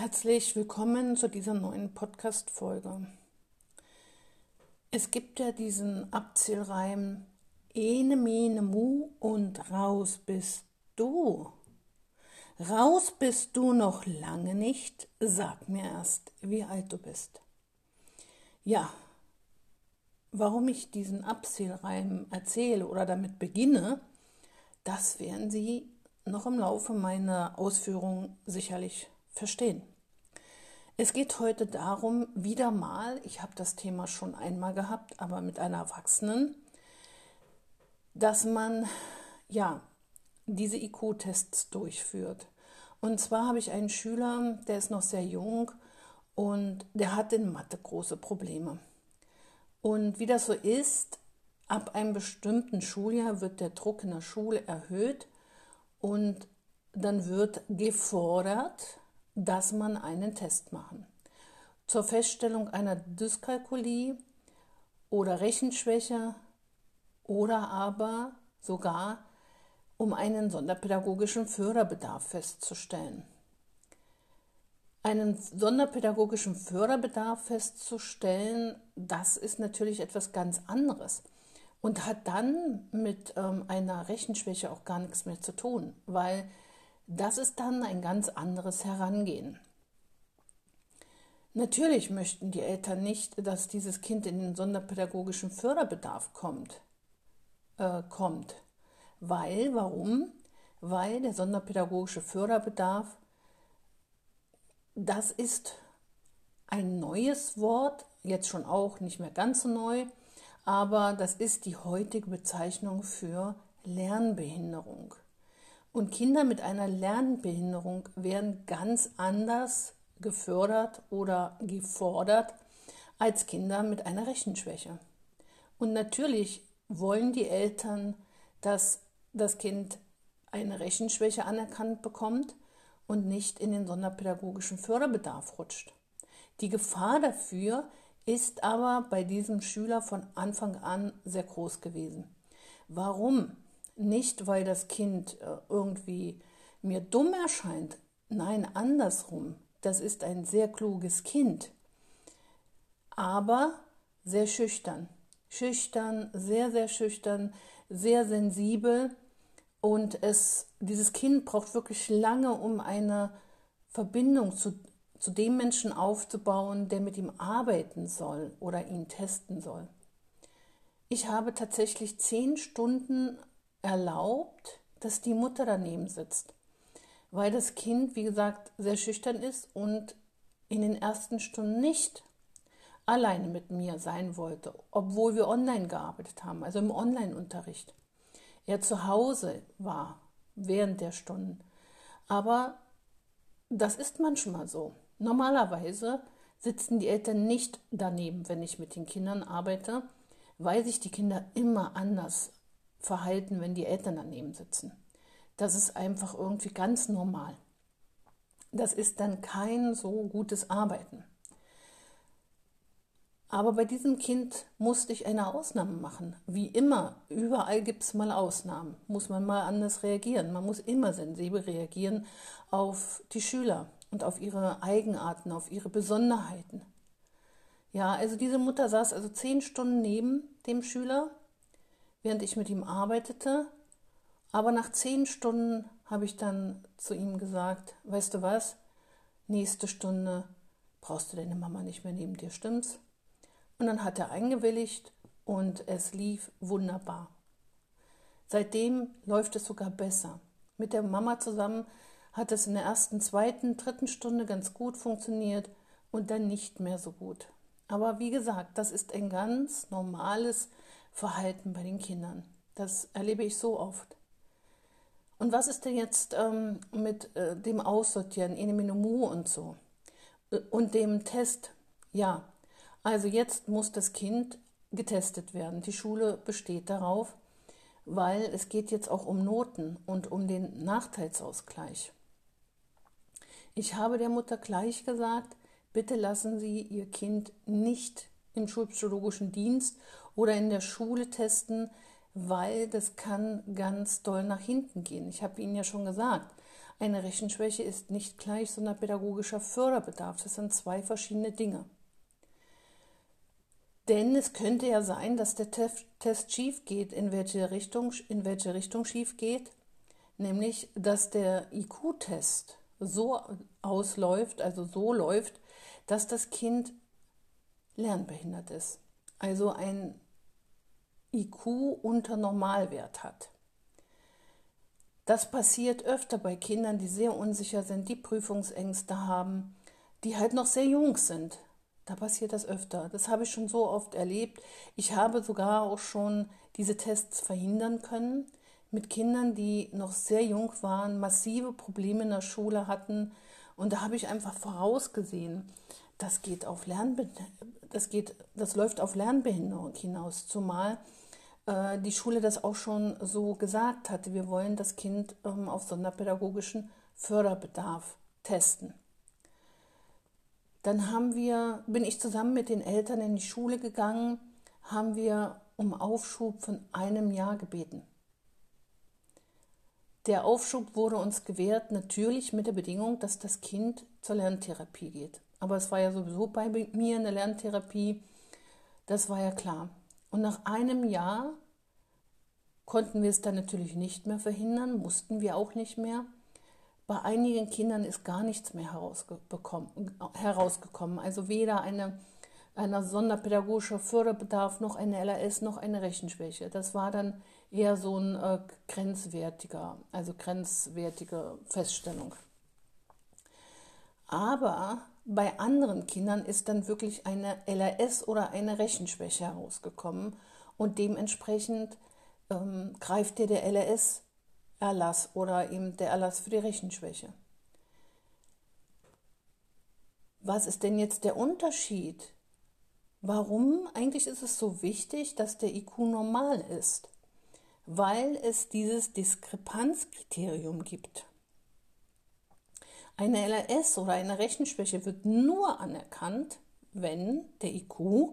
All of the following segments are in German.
Herzlich willkommen zu dieser neuen Podcast-Folge. Es gibt ja diesen Abzählreim Ene, mene, mu und raus bist du. Raus bist du noch lange nicht, sag mir erst, wie alt du bist. Ja, warum ich diesen Abzählreim erzähle oder damit beginne, das werden Sie noch im Laufe meiner Ausführungen sicherlich verstehen. Es geht heute darum, wieder mal, ich habe das Thema schon einmal gehabt, aber mit einer Erwachsenen, dass man ja diese IQ-Tests durchführt. Und zwar habe ich einen Schüler, der ist noch sehr jung und der hat in Mathe große Probleme. Und wie das so ist, ab einem bestimmten Schuljahr wird der Druck in der Schule erhöht und dann wird gefordert, dass man einen Test machen. Zur Feststellung einer Dyskalkulie oder Rechenschwäche oder aber sogar um einen sonderpädagogischen Förderbedarf festzustellen. Einen sonderpädagogischen Förderbedarf festzustellen, das ist natürlich etwas ganz anderes und hat dann mit ähm, einer Rechenschwäche auch gar nichts mehr zu tun, weil das ist dann ein ganz anderes Herangehen. Natürlich möchten die Eltern nicht, dass dieses Kind in den sonderpädagogischen Förderbedarf kommt. Äh, kommt. Weil, warum? Weil der sonderpädagogische Förderbedarf, das ist ein neues Wort, jetzt schon auch nicht mehr ganz so neu, aber das ist die heutige Bezeichnung für Lernbehinderung. Und Kinder mit einer Lernbehinderung werden ganz anders gefördert oder gefordert als Kinder mit einer Rechenschwäche. Und natürlich wollen die Eltern, dass das Kind eine Rechenschwäche anerkannt bekommt und nicht in den sonderpädagogischen Förderbedarf rutscht. Die Gefahr dafür ist aber bei diesem Schüler von Anfang an sehr groß gewesen. Warum? Nicht, weil das Kind äh, irgendwie mir dumm erscheint. Nein, andersrum. Das ist ein sehr kluges Kind. Aber sehr schüchtern. Schüchtern, sehr, sehr schüchtern, sehr sensibel. Und es, dieses Kind braucht wirklich lange, um eine Verbindung zu, zu dem Menschen aufzubauen, der mit ihm arbeiten soll oder ihn testen soll. Ich habe tatsächlich zehn Stunden erlaubt, dass die Mutter daneben sitzt, weil das Kind, wie gesagt, sehr schüchtern ist und in den ersten Stunden nicht alleine mit mir sein wollte, obwohl wir online gearbeitet haben, also im Online-Unterricht. Er zu Hause war während der Stunden. Aber das ist manchmal so. Normalerweise sitzen die Eltern nicht daneben, wenn ich mit den Kindern arbeite, weil sich die Kinder immer anders verhalten, wenn die Eltern daneben sitzen. Das ist einfach irgendwie ganz normal. Das ist dann kein so gutes Arbeiten. Aber bei diesem Kind musste ich eine Ausnahme machen. Wie immer, überall gibt es mal Ausnahmen. Muss man mal anders reagieren. Man muss immer sensibel reagieren auf die Schüler und auf ihre Eigenarten, auf ihre Besonderheiten. Ja, also diese Mutter saß also zehn Stunden neben dem Schüler während ich mit ihm arbeitete. Aber nach zehn Stunden habe ich dann zu ihm gesagt, weißt du was, nächste Stunde brauchst du deine Mama nicht mehr neben dir, stimmt's? Und dann hat er eingewilligt und es lief wunderbar. Seitdem läuft es sogar besser. Mit der Mama zusammen hat es in der ersten, zweiten, dritten Stunde ganz gut funktioniert und dann nicht mehr so gut. Aber wie gesagt, das ist ein ganz normales Verhalten bei den Kindern. Das erlebe ich so oft. Und was ist denn jetzt ähm, mit äh, dem Aussortieren, Eneminomu und so? Äh, und dem Test? Ja, also jetzt muss das Kind getestet werden. Die Schule besteht darauf, weil es geht jetzt auch um Noten und um den Nachteilsausgleich. Ich habe der Mutter gleich gesagt, bitte lassen Sie Ihr Kind nicht im schulpsychologischen Dienst oder in der Schule testen, weil das kann ganz doll nach hinten gehen. Ich habe Ihnen ja schon gesagt, eine Rechenschwäche ist nicht gleich sonderpädagogischer Förderbedarf. Das sind zwei verschiedene Dinge. Denn es könnte ja sein, dass der Test schief geht. In welche Richtung, in welche Richtung schief geht? Nämlich, dass der IQ-Test so ausläuft, also so läuft, dass das Kind lernbehindert ist. Also ein IQ unter Normalwert hat. Das passiert öfter bei Kindern, die sehr unsicher sind, die Prüfungsängste haben, die halt noch sehr jung sind. Da passiert das öfter. Das habe ich schon so oft erlebt. Ich habe sogar auch schon diese Tests verhindern können mit Kindern, die noch sehr jung waren, massive Probleme in der Schule hatten. Und da habe ich einfach vorausgesehen, das geht auf Lernbe das geht, das läuft auf Lernbehinderung hinaus, zumal äh, die Schule das auch schon so gesagt hatte. Wir wollen das Kind ähm, auf sonderpädagogischen Förderbedarf testen. Dann haben wir, bin ich zusammen mit den Eltern in die Schule gegangen, haben wir um Aufschub von einem Jahr gebeten. Der Aufschub wurde uns gewährt, natürlich mit der Bedingung, dass das Kind zur Lerntherapie geht. Aber es war ja sowieso bei mir eine Lerntherapie, das war ja klar. Und nach einem Jahr konnten wir es dann natürlich nicht mehr verhindern, mussten wir auch nicht mehr. Bei einigen Kindern ist gar nichts mehr herausgekommen. Also weder eine, eine sonderpädagogischer Förderbedarf noch eine LAS noch eine Rechenschwäche. Das war dann eher so ein äh, grenzwertiger, also grenzwertige Feststellung. Aber bei anderen Kindern ist dann wirklich eine LAS oder eine Rechenschwäche herausgekommen und dementsprechend ähm, greift dir der LRS-Erlass oder eben der Erlass für die Rechenschwäche. Was ist denn jetzt der Unterschied? Warum eigentlich ist es so wichtig, dass der IQ normal ist? Weil es dieses Diskrepanzkriterium gibt. Eine LRS oder eine Rechenschwäche wird nur anerkannt, wenn der IQ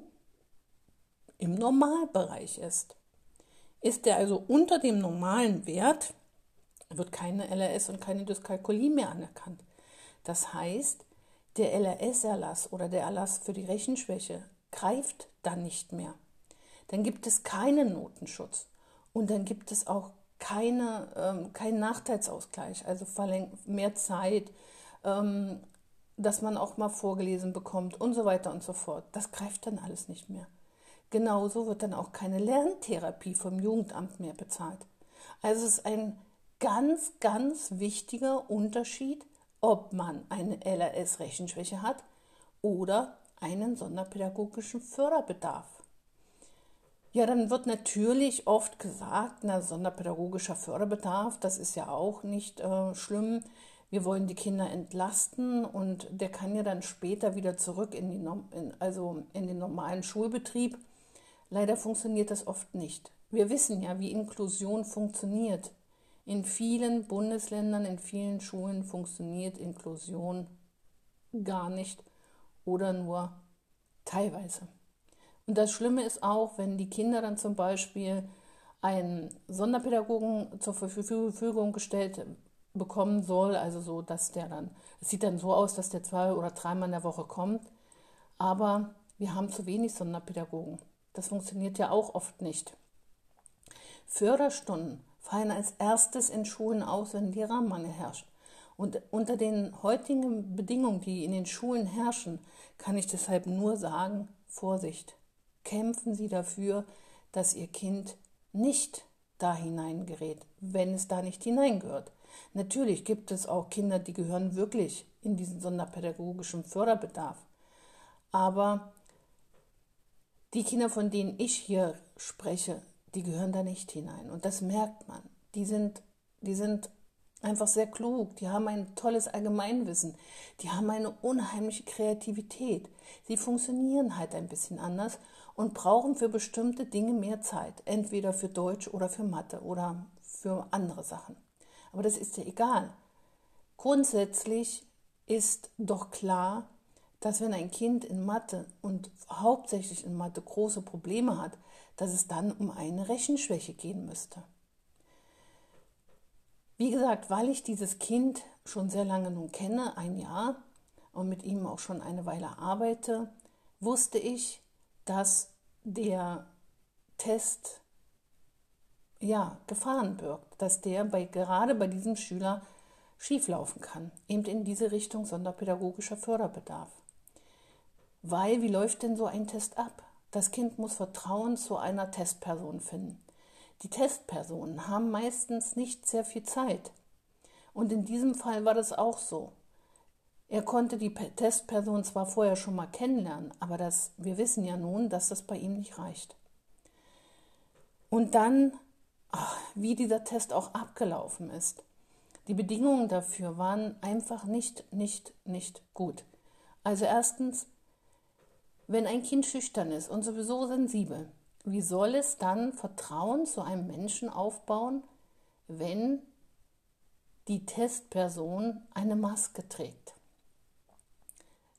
im Normalbereich ist. Ist der also unter dem normalen Wert, wird keine LRS und keine Dyskalkulie mehr anerkannt. Das heißt, der LRS-Erlass oder der Erlass für die Rechenschwäche greift dann nicht mehr. Dann gibt es keinen Notenschutz und dann gibt es auch keine, ähm, keinen Nachteilsausgleich, also mehr Zeit, ähm, dass man auch mal vorgelesen bekommt und so weiter und so fort. Das greift dann alles nicht mehr. Genauso wird dann auch keine Lerntherapie vom Jugendamt mehr bezahlt. Also es ist ein ganz, ganz wichtiger Unterschied, ob man eine LRS-Rechenschwäche hat oder einen sonderpädagogischen Förderbedarf. Ja, dann wird natürlich oft gesagt, na, sonderpädagogischer Förderbedarf, das ist ja auch nicht äh, schlimm. Wir wollen die Kinder entlasten und der kann ja dann später wieder zurück in, die, in, also in den normalen Schulbetrieb. Leider funktioniert das oft nicht. Wir wissen ja, wie Inklusion funktioniert. In vielen Bundesländern, in vielen Schulen funktioniert Inklusion gar nicht oder nur teilweise. Und das Schlimme ist auch, wenn die Kinder dann zum Beispiel einen Sonderpädagogen zur Verfügung gestellt bekommen soll, also so, dass der dann, es sieht dann so aus, dass der zwei oder dreimal in der Woche kommt, aber wir haben zu wenig Sonderpädagogen. Das funktioniert ja auch oft nicht. Förderstunden fallen als erstes in Schulen aus, wenn Lehrermangel herrscht. Und unter den heutigen Bedingungen, die in den Schulen herrschen, kann ich deshalb nur sagen, Vorsicht, kämpfen Sie dafür, dass Ihr Kind nicht da hineingerät, wenn es da nicht hineingehört. Natürlich gibt es auch Kinder, die gehören wirklich in diesen sonderpädagogischen Förderbedarf. Aber die Kinder, von denen ich hier spreche, die gehören da nicht hinein. Und das merkt man. Die sind, die sind einfach sehr klug, die haben ein tolles Allgemeinwissen, die haben eine unheimliche Kreativität. Sie funktionieren halt ein bisschen anders und brauchen für bestimmte Dinge mehr Zeit, entweder für Deutsch oder für Mathe oder für andere Sachen. Aber das ist ja egal. Grundsätzlich ist doch klar, dass wenn ein Kind in Mathe und hauptsächlich in Mathe große Probleme hat, dass es dann um eine Rechenschwäche gehen müsste. Wie gesagt, weil ich dieses Kind schon sehr lange nun kenne, ein Jahr, und mit ihm auch schon eine Weile arbeite, wusste ich, dass der Test ja, Gefahren birgt, dass der bei, gerade bei diesem Schüler schieflaufen kann, eben in diese Richtung sonderpädagogischer Förderbedarf. Weil, wie läuft denn so ein Test ab? Das Kind muss Vertrauen zu einer Testperson finden. Die Testpersonen haben meistens nicht sehr viel Zeit. Und in diesem Fall war das auch so. Er konnte die Testperson zwar vorher schon mal kennenlernen, aber das, wir wissen ja nun, dass das bei ihm nicht reicht. Und dann, wie dieser Test auch abgelaufen ist. Die Bedingungen dafür waren einfach nicht, nicht, nicht gut. Also erstens, wenn ein Kind schüchtern ist und sowieso sensibel, wie soll es dann Vertrauen zu einem Menschen aufbauen, wenn die Testperson eine Maske trägt?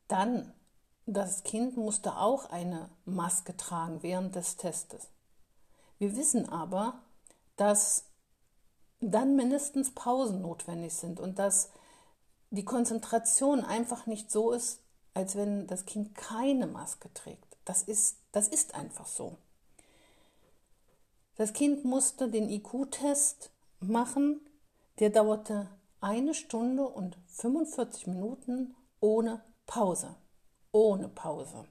Dann, das Kind musste auch eine Maske tragen während des Testes. Wir wissen aber, dass dann mindestens Pausen notwendig sind und dass die Konzentration einfach nicht so ist, als wenn das Kind keine Maske trägt. Das ist, das ist einfach so. Das Kind musste den IQ-Test machen, der dauerte eine Stunde und 45 Minuten ohne Pause. Ohne Pause.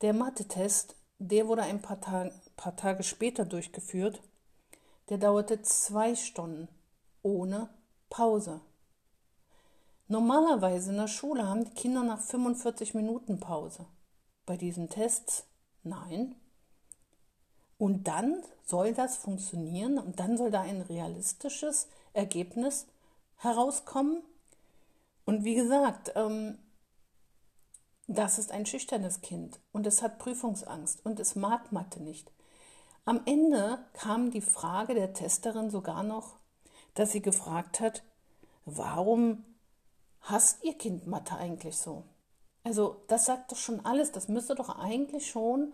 Der Mathe-Test, der wurde ein paar, Tag, paar Tage später durchgeführt. Der dauerte zwei Stunden ohne Pause. Normalerweise in der Schule haben die Kinder nach 45 Minuten Pause. Bei diesen Tests nein. Und dann soll das funktionieren und dann soll da ein realistisches Ergebnis herauskommen. Und wie gesagt, ähm, das ist ein schüchternes Kind und es hat Prüfungsangst und es mag Mathe nicht. Am Ende kam die Frage der Testerin sogar noch, dass sie gefragt hat, warum hasst ihr Kind Mathe eigentlich so? Also das sagt doch schon alles, das müsste doch eigentlich schon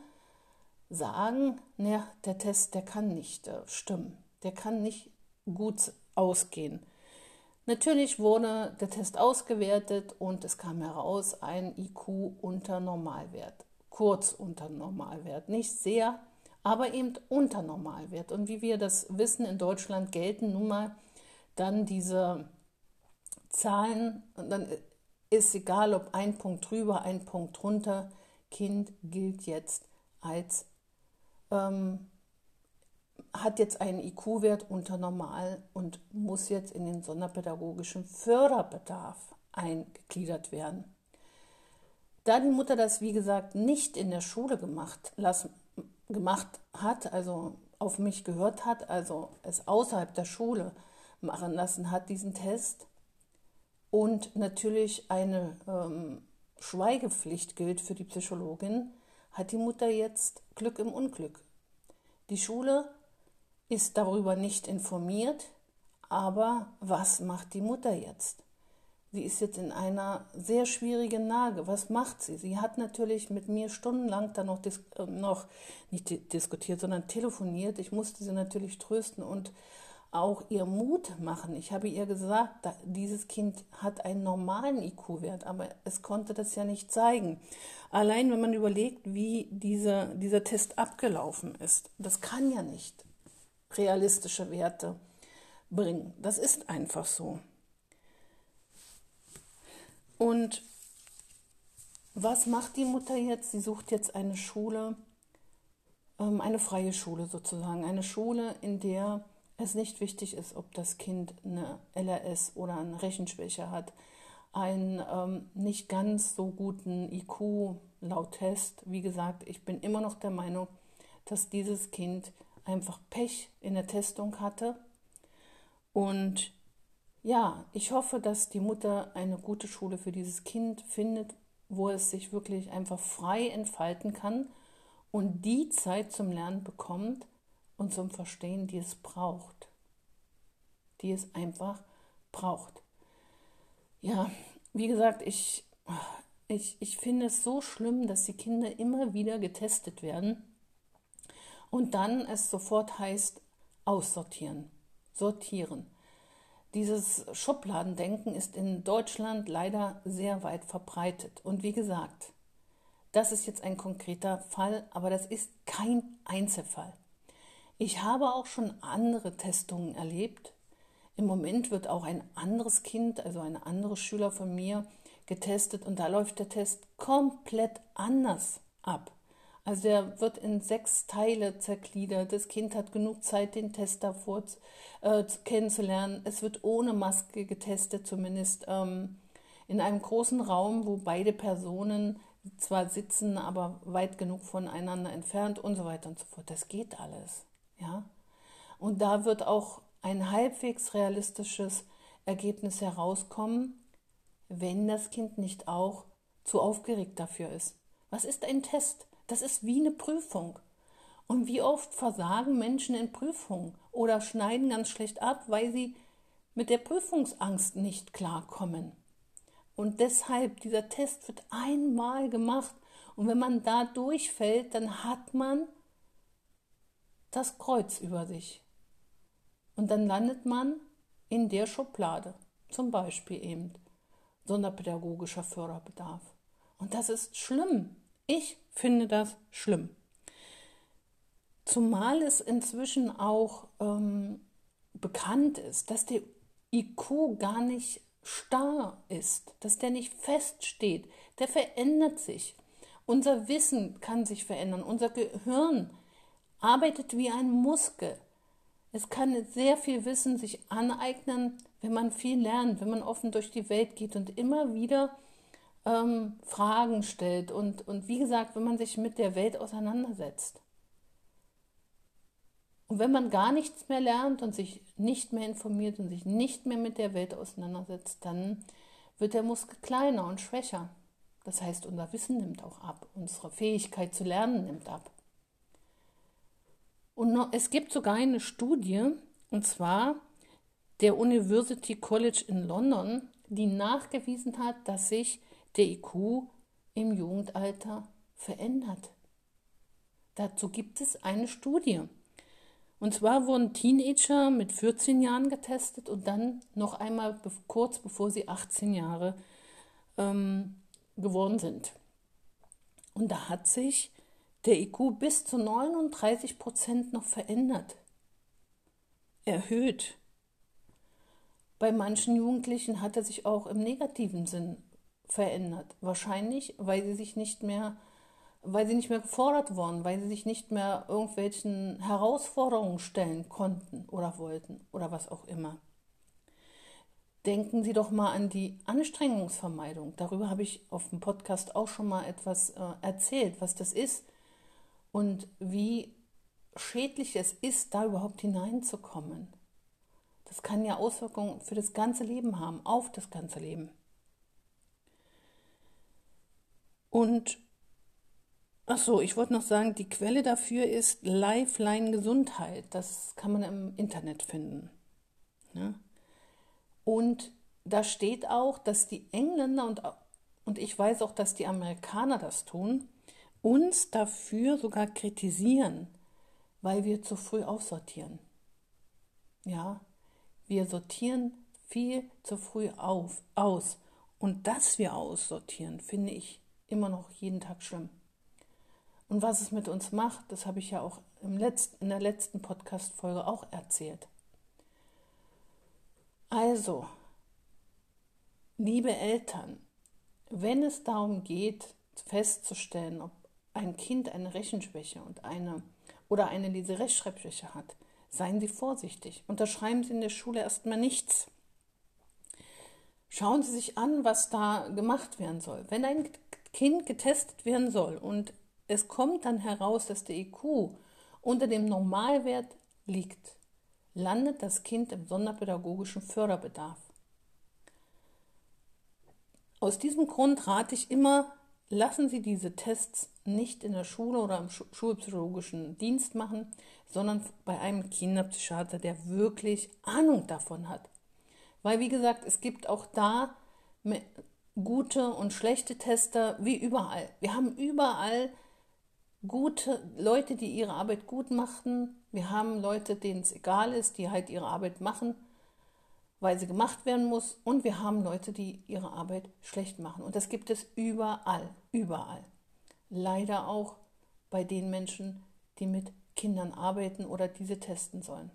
sagen, naja, der Test, der kann nicht äh, stimmen, der kann nicht gut ausgehen. Natürlich wurde der Test ausgewertet und es kam heraus ein IQ unter Normalwert, kurz unter Normalwert, nicht sehr, aber eben unter Normalwert. Und wie wir das wissen, in Deutschland gelten nun mal dann diese Zahlen, und dann ist egal, ob ein Punkt drüber, ein Punkt drunter, Kind gilt jetzt als ähm, hat jetzt einen IQ-Wert unter normal und muss jetzt in den sonderpädagogischen Förderbedarf eingegliedert werden. Da die Mutter das, wie gesagt, nicht in der Schule gemacht, lassen, gemacht hat, also auf mich gehört hat, also es außerhalb der Schule machen lassen hat, diesen Test, und natürlich eine ähm, Schweigepflicht gilt für die Psychologin, hat die Mutter jetzt Glück im Unglück. Die Schule ist darüber nicht informiert, aber was macht die Mutter jetzt? Sie ist jetzt in einer sehr schwierigen Lage. Was macht sie? Sie hat natürlich mit mir stundenlang dann noch, äh, noch nicht diskutiert, sondern telefoniert. Ich musste sie natürlich trösten und auch ihr Mut machen. Ich habe ihr gesagt, dieses Kind hat einen normalen IQ-Wert, aber es konnte das ja nicht zeigen. Allein wenn man überlegt, wie dieser, dieser Test abgelaufen ist, das kann ja nicht realistische Werte bringen. Das ist einfach so. Und was macht die Mutter jetzt? Sie sucht jetzt eine Schule, ähm, eine freie Schule sozusagen, eine Schule, in der es nicht wichtig ist, ob das Kind eine LRS oder eine Rechenschwäche hat, einen ähm, nicht ganz so guten IQ laut Test. Wie gesagt, ich bin immer noch der Meinung, dass dieses Kind einfach Pech in der Testung hatte. Und ja, ich hoffe, dass die Mutter eine gute Schule für dieses Kind findet, wo es sich wirklich einfach frei entfalten kann und die Zeit zum Lernen bekommt und zum Verstehen, die es braucht. Die es einfach braucht. Ja, wie gesagt, ich, ich, ich finde es so schlimm, dass die Kinder immer wieder getestet werden und dann es sofort heißt aussortieren, sortieren. Dieses Schubladendenken ist in Deutschland leider sehr weit verbreitet. Und wie gesagt, das ist jetzt ein konkreter Fall, aber das ist kein Einzelfall. Ich habe auch schon andere Testungen erlebt. Im Moment wird auch ein anderes Kind, also ein anderer Schüler von mir, getestet und da läuft der Test komplett anders ab. Also der wird in sechs Teile zergliedert. Das Kind hat genug Zeit, den Test davor äh, kennenzulernen. Es wird ohne Maske getestet, zumindest ähm, in einem großen Raum, wo beide Personen zwar sitzen, aber weit genug voneinander entfernt und so weiter und so fort. Das geht alles. Ja? Und da wird auch ein halbwegs realistisches Ergebnis herauskommen, wenn das Kind nicht auch zu aufgeregt dafür ist. Was ist ein Test? Das ist wie eine Prüfung. Und wie oft versagen Menschen in Prüfungen oder schneiden ganz schlecht ab, weil sie mit der Prüfungsangst nicht klarkommen. Und deshalb, dieser Test wird einmal gemacht. Und wenn man da durchfällt, dann hat man das Kreuz über sich. Und dann landet man in der Schublade, zum Beispiel eben sonderpädagogischer Förderbedarf. Und das ist schlimm. Ich finde das schlimm. Zumal es inzwischen auch ähm, bekannt ist, dass der IQ gar nicht starr ist, dass der nicht feststeht. Der verändert sich. Unser Wissen kann sich verändern. Unser Gehirn arbeitet wie ein Muskel. Es kann sehr viel Wissen sich aneignen, wenn man viel lernt, wenn man offen durch die Welt geht und immer wieder ähm, Fragen stellt und, und wie gesagt, wenn man sich mit der Welt auseinandersetzt. Und wenn man gar nichts mehr lernt und sich nicht mehr informiert und sich nicht mehr mit der Welt auseinandersetzt, dann wird der Muskel kleiner und schwächer. Das heißt, unser Wissen nimmt auch ab, unsere Fähigkeit zu lernen nimmt ab. Und noch, es gibt sogar eine Studie, und zwar der University College in London, die nachgewiesen hat, dass sich der IQ im Jugendalter verändert. Dazu gibt es eine Studie. Und zwar wurden Teenager mit 14 Jahren getestet und dann noch einmal kurz bevor sie 18 Jahre ähm, geworden sind. Und da hat sich der IQ bis zu 39 Prozent noch verändert, erhöht. Bei manchen Jugendlichen hat er sich auch im negativen Sinn verändert. Wahrscheinlich, weil sie sich nicht mehr, weil sie nicht mehr gefordert wurden, weil sie sich nicht mehr irgendwelchen Herausforderungen stellen konnten oder wollten oder was auch immer. Denken Sie doch mal an die Anstrengungsvermeidung. Darüber habe ich auf dem Podcast auch schon mal etwas äh, erzählt, was das ist und wie schädlich es ist, da überhaupt hineinzukommen. Das kann ja Auswirkungen für das ganze Leben haben, auf das ganze Leben. Und ach so, ich wollte noch sagen, die Quelle dafür ist Lifeline Gesundheit. Das kann man im Internet finden. Ja? Und da steht auch, dass die Engländer und, und ich weiß auch, dass die Amerikaner das tun, uns dafür sogar kritisieren, weil wir zu früh aussortieren. Ja, wir sortieren viel zu früh auf, aus. Und dass wir aussortieren, finde ich immer noch jeden Tag schlimm. Und was es mit uns macht, das habe ich ja auch im letzten, in der letzten Podcast-Folge auch erzählt. Also, liebe Eltern, wenn es darum geht, festzustellen, ob ein Kind eine Rechenschwäche und eine oder eine Leserechtschreibschwäche hat, seien Sie vorsichtig. Unterschreiben Sie in der Schule erstmal nichts. Schauen Sie sich an, was da gemacht werden soll. Wenn ein Kind getestet werden soll und es kommt dann heraus, dass der IQ unter dem Normalwert liegt, landet das Kind im sonderpädagogischen Förderbedarf. Aus diesem Grund rate ich immer, lassen Sie diese Tests nicht in der Schule oder im schulpsychologischen Dienst machen, sondern bei einem Kinderpsychiater, der wirklich Ahnung davon hat. Weil, wie gesagt, es gibt auch da gute und schlechte Tester wie überall. Wir haben überall gute Leute, die ihre Arbeit gut machen. Wir haben Leute, denen es egal ist, die halt ihre Arbeit machen, weil sie gemacht werden muss. Und wir haben Leute, die ihre Arbeit schlecht machen. Und das gibt es überall, überall. Leider auch bei den Menschen, die mit Kindern arbeiten oder diese testen sollen.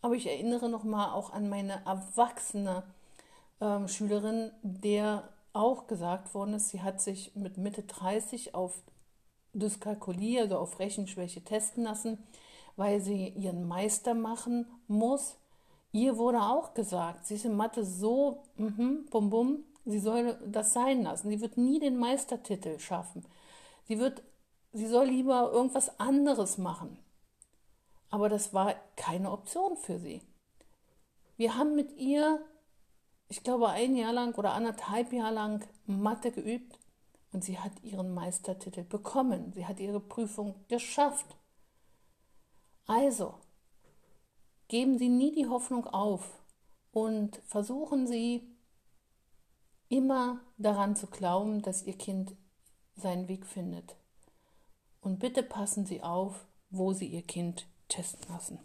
Aber ich erinnere nochmal auch an meine erwachsene ähm, Schülerin, der auch gesagt worden ist, sie hat sich mit Mitte 30 auf Dyskalkulie, also auf Rechenschwäche testen lassen, weil sie ihren Meister machen muss. Ihr wurde auch gesagt, sie ist in Mathe so, mhm, bum bum, sie soll das sein lassen. Sie wird nie den Meistertitel schaffen. Sie wird, sie soll lieber irgendwas anderes machen. Aber das war keine Option für sie. Wir haben mit ihr ich glaube, ein Jahr lang oder anderthalb Jahre lang Mathe geübt und sie hat ihren Meistertitel bekommen. Sie hat ihre Prüfung geschafft. Also, geben Sie nie die Hoffnung auf und versuchen Sie immer daran zu glauben, dass Ihr Kind seinen Weg findet. Und bitte passen Sie auf, wo Sie Ihr Kind testen lassen.